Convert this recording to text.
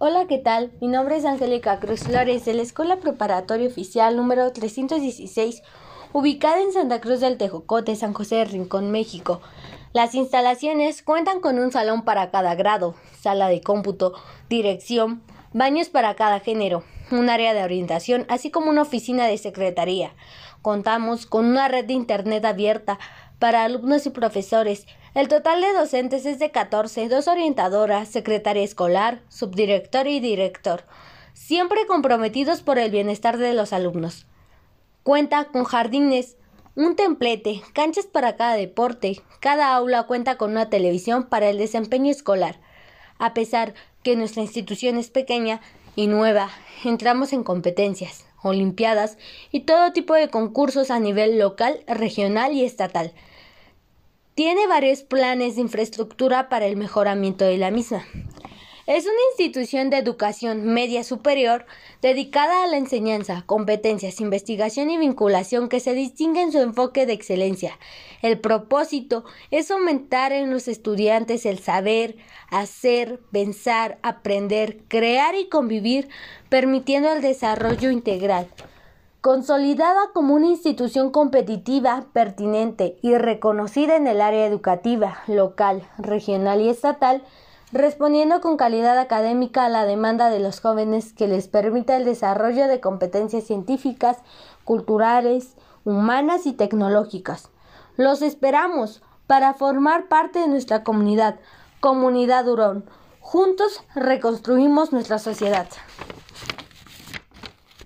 Hola, ¿qué tal? Mi nombre es Angélica Cruz Flores de la Escuela Preparatoria Oficial número 316, ubicada en Santa Cruz del Tejocote, San José de Rincón, México. Las instalaciones cuentan con un salón para cada grado, sala de cómputo, dirección, baños para cada género, un área de orientación, así como una oficina de secretaría. Contamos con una red de Internet abierta para alumnos y profesores. El total de docentes es de 14, dos orientadoras, secretaria escolar, subdirector y director, siempre comprometidos por el bienestar de los alumnos. Cuenta con jardines, un templete, canchas para cada deporte, cada aula cuenta con una televisión para el desempeño escolar. A pesar que nuestra institución es pequeña y nueva, entramos en competencias, olimpiadas y todo tipo de concursos a nivel local, regional y estatal. Tiene varios planes de infraestructura para el mejoramiento de la misma. Es una institución de educación media superior dedicada a la enseñanza, competencias, investigación y vinculación que se distingue en su enfoque de excelencia. El propósito es aumentar en los estudiantes el saber, hacer, pensar, aprender, crear y convivir, permitiendo el desarrollo integral. Consolidada como una institución competitiva, pertinente y reconocida en el área educativa, local, regional y estatal, respondiendo con calidad académica a la demanda de los jóvenes que les permita el desarrollo de competencias científicas, culturales, humanas y tecnológicas. Los esperamos para formar parte de nuestra comunidad, Comunidad Durón. Juntos reconstruimos nuestra sociedad.